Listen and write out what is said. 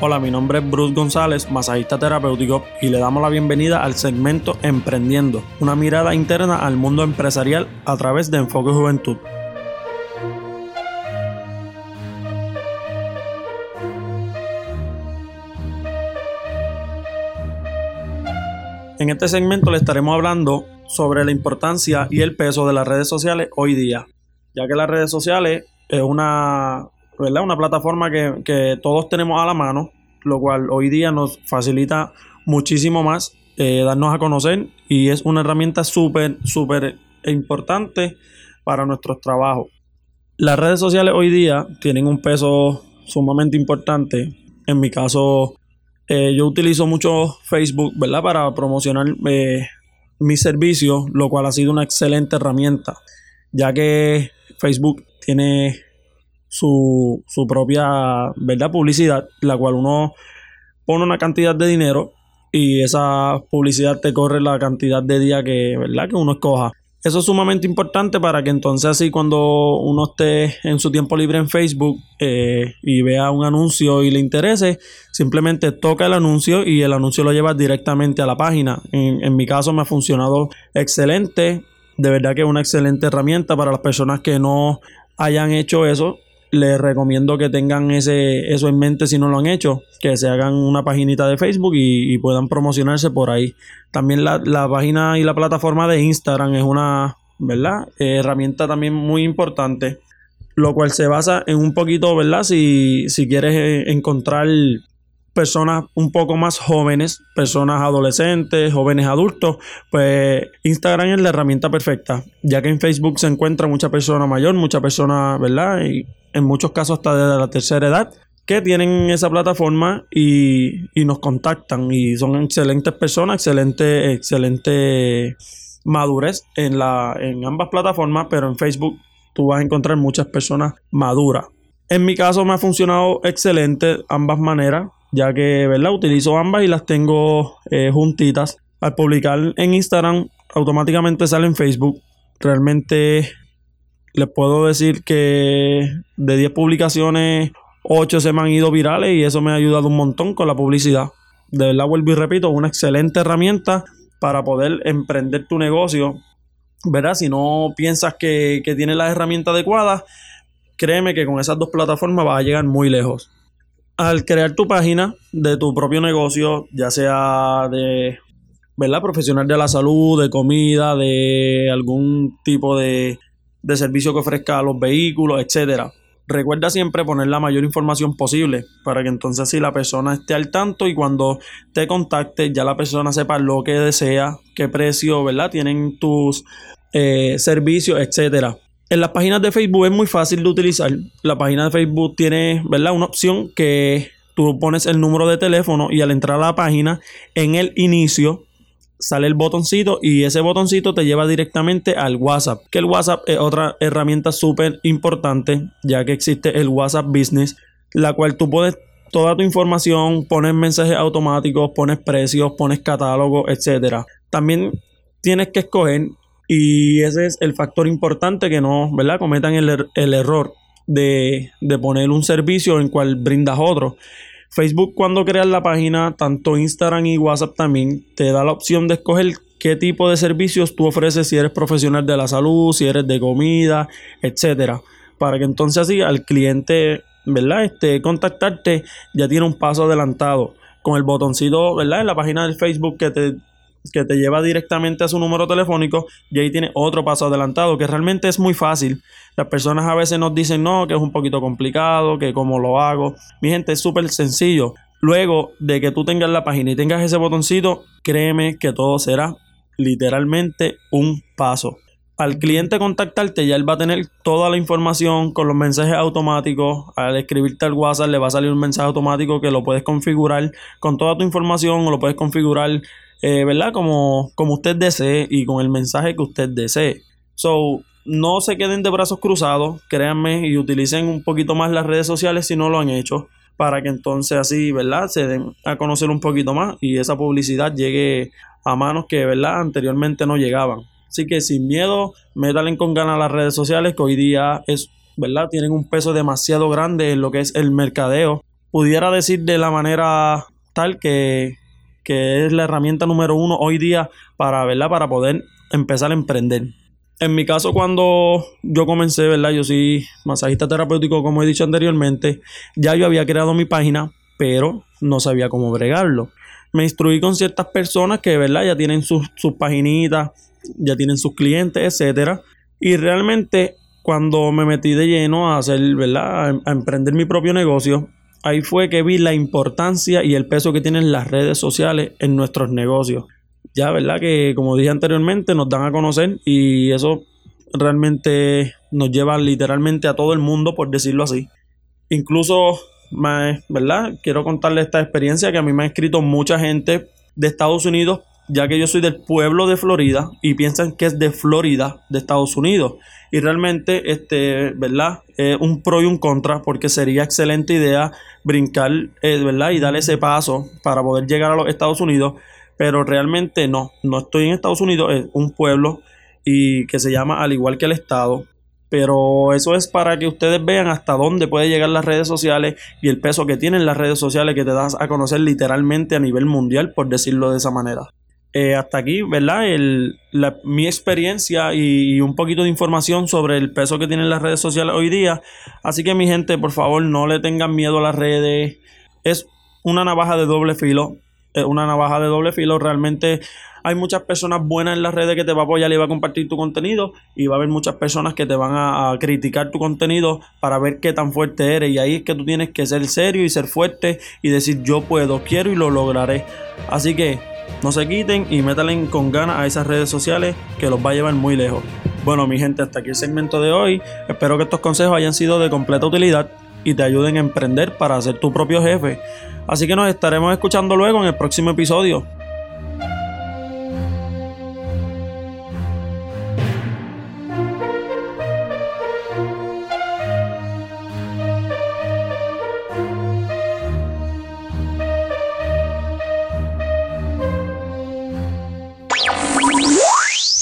Hola, mi nombre es Bruce González, masajista terapéutico, y le damos la bienvenida al segmento Emprendiendo, una mirada interna al mundo empresarial a través de Enfoque Juventud. En este segmento le estaremos hablando sobre la importancia y el peso de las redes sociales hoy día, ya que las redes sociales es una, ¿verdad? una plataforma que, que todos tenemos a la mano, lo cual hoy día nos facilita muchísimo más eh, darnos a conocer y es una herramienta súper, súper importante para nuestros trabajos. Las redes sociales hoy día tienen un peso sumamente importante. En mi caso, eh, yo utilizo mucho Facebook, ¿verdad? Para promocionar eh, mis servicios, lo cual ha sido una excelente herramienta, ya que Facebook tiene su, su propia ¿verdad? publicidad, la cual uno pone una cantidad de dinero y esa publicidad te corre la cantidad de días que, ¿verdad? que uno escoja. Eso es sumamente importante para que entonces así cuando uno esté en su tiempo libre en Facebook eh, y vea un anuncio y le interese, simplemente toca el anuncio y el anuncio lo lleva directamente a la página. En, en mi caso me ha funcionado excelente. De verdad que es una excelente herramienta para las personas que no hayan hecho eso les recomiendo que tengan ese, eso en mente si no lo han hecho, que se hagan una paginita de Facebook y, puedan promocionarse por ahí. También la, página y la plataforma de Instagram es una, ¿verdad? herramienta también muy importante, lo cual se basa en un poquito, ¿verdad? Si, si quieres eh, encontrar personas un poco más jóvenes, personas adolescentes, jóvenes adultos, pues Instagram es la herramienta perfecta, ya que en Facebook se encuentra mucha persona mayor, mucha persona, ¿verdad? Y en muchos casos hasta de la tercera edad, que tienen esa plataforma y, nos contactan y son excelentes personas, excelente, excelente madurez en, la, en ambas plataformas, pero en Facebook tú vas a encontrar muchas personas maduras. En mi caso me ha funcionado excelente ambas maneras, ya que ¿verdad? utilizo ambas y las tengo eh, juntitas. Al publicar en Instagram, automáticamente sale en Facebook. Realmente les puedo decir que de 10 publicaciones, 8 se me han ido virales y eso me ha ayudado un montón con la publicidad. De verdad, vuelvo y repito, una excelente herramienta para poder emprender tu negocio. ¿Verdad? Si no piensas que, que tienes las herramientas adecuadas, créeme que con esas dos plataformas vas a llegar muy lejos. Al crear tu página de tu propio negocio, ya sea de ¿verdad? profesional de la salud, de comida, de algún tipo de, de servicio que ofrezca a los vehículos, etcétera. Recuerda siempre poner la mayor información posible para que entonces si la persona esté al tanto y cuando te contacte ya la persona sepa lo que desea, qué precio, ¿verdad? Tienen tus eh, servicios, etcétera. En las páginas de Facebook es muy fácil de utilizar. La página de Facebook tiene, ¿verdad? Una opción que tú pones el número de teléfono y al entrar a la página en el inicio sale el botoncito y ese botoncito te lleva directamente al WhatsApp, que el WhatsApp es otra herramienta súper importante, ya que existe el WhatsApp Business, la cual tú puedes toda tu información, pones mensajes automáticos, pones precios, pones catálogos, etcétera. También tienes que escoger y ese es el factor importante que no, ¿verdad? Cometan el, er-, el error de, de, poner un servicio en cual brindas otro. Facebook cuando creas la página, tanto Instagram y WhatsApp también te da la opción de escoger qué tipo de servicios tú ofreces si eres profesional de la salud, si eres de comida, etcétera. Para que entonces así al cliente, ¿verdad? Este, contactarte ya tiene un paso adelantado. Con el botoncito, ¿verdad? En la página del Facebook que te, que te lleva directamente a su número telefónico y ahí tiene otro paso adelantado que realmente es muy fácil. Las personas a veces nos dicen no, que es un poquito complicado, que cómo lo hago. Mi gente, es súper sencillo. Luego de que tú tengas la página y tengas ese botoncito, créeme que todo será literalmente un paso. Al cliente contactarte ya él va a tener toda la información con los mensajes automáticos. Al escribirte al WhatsApp le va a salir un mensaje automático que lo puedes configurar con toda tu información o lo puedes configurar, eh, ¿verdad? Como, como usted desee y con el mensaje que usted desee. So, no se queden de brazos cruzados, créanme y utilicen un poquito más las redes sociales si no lo han hecho para que entonces así, ¿verdad? Se den a conocer un poquito más y esa publicidad llegue a manos que, ¿verdad? Anteriormente no llegaban. Así que sin miedo, métalen con ganas las redes sociales que hoy día es, ¿verdad? Tienen un peso demasiado grande en lo que es el mercadeo. Pudiera decir de la manera tal que, que es la herramienta número uno hoy día para, ¿verdad? Para poder empezar a emprender. En mi caso, cuando yo comencé, ¿verdad? Yo soy masajista terapéutico, como he dicho anteriormente. Ya yo había creado mi página, pero no sabía cómo bregarlo me instruí con ciertas personas que, ¿verdad? Ya tienen sus, sus paginitas, ya tienen sus clientes, etcétera. Y realmente, cuando me metí de lleno a hacer, ¿verdad? A, emprender mi propio negocio, ahí fue que vi la importancia y el peso que tienen las redes sociales en nuestros negocios. Ya, ¿verdad? Que como dije anteriormente, nos dan a conocer y eso realmente nos lleva literalmente a todo el mundo, por decirlo así. Incluso ¿verdad? Quiero contarle esta experiencia que a mí me ha escrito mucha gente de Estados Unidos, ya que yo soy del pueblo de Florida y piensan que es de Florida, de Estados Unidos. Y realmente, este, ¿verdad? Es un pro y un contra, porque sería excelente idea brincar, eh, ¿verdad? Y darle ese paso para poder llegar a los Estados Unidos. Pero realmente no, no estoy en Estados Unidos, es un pueblo y que se llama al igual que el estado, pero eso es para que ustedes vean hasta dónde puede llegar las redes sociales y el peso que tienen las redes sociales que te das a conocer literalmente a nivel mundial, por decirlo de esa manera. Eh, hasta aquí, ¿verdad? Mi experiencia y, un poquito de información sobre el peso que tienen las redes sociales hoy día. Así que mi gente, por favor, no le tengan miedo a las redes. Es una navaja de doble filo. Es una navaja de doble filo. Realmente hay muchas personas buenas en las redes que te va a apoyar y va a compartir tu contenido y va a haber muchas personas que te van a, criticar tu contenido para ver qué tan fuerte eres y ahí es que tú tienes que ser serio y ser fuerte y decir yo puedo, quiero y lo lograré. Así que no se quiten y métalen con ganas a esas redes sociales que los va a llevar muy lejos. Bueno, mi gente, hasta aquí el segmento de hoy. Espero que estos consejos hayan sido de completa utilidad y te ayuden a emprender para ser tu propio jefe. Así que nos estaremos escuchando luego en el próximo episodio.